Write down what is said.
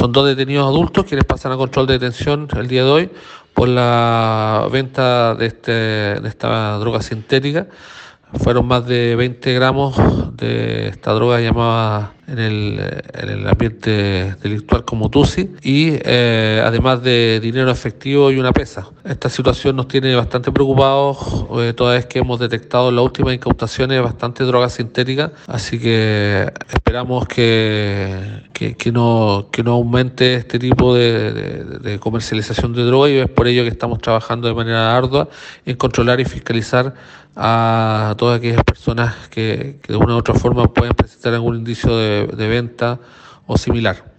son dos detenidos adultos quienes pasan a control de detención el día de hoy por la venta de, este, de esta droga sintética. Fueron más de 20 gramos de esta droga llamada en el, en el ambiente delictual como TUSI y eh, además de dinero efectivo y una pesa. Esta situación nos tiene bastante preocupados eh, toda vez que hemos detectado en las últimas incautaciones bastante drogas sintéticas, así que esperamos que, que, que no, que no aumente este tipo de, de, de comercialización de droga y es por ello que estamos trabajando de manera ardua en controlar y fiscalizar a todas aquellas personas que, que de una u otra forma pueden presentar algún indicio de, venta o similar.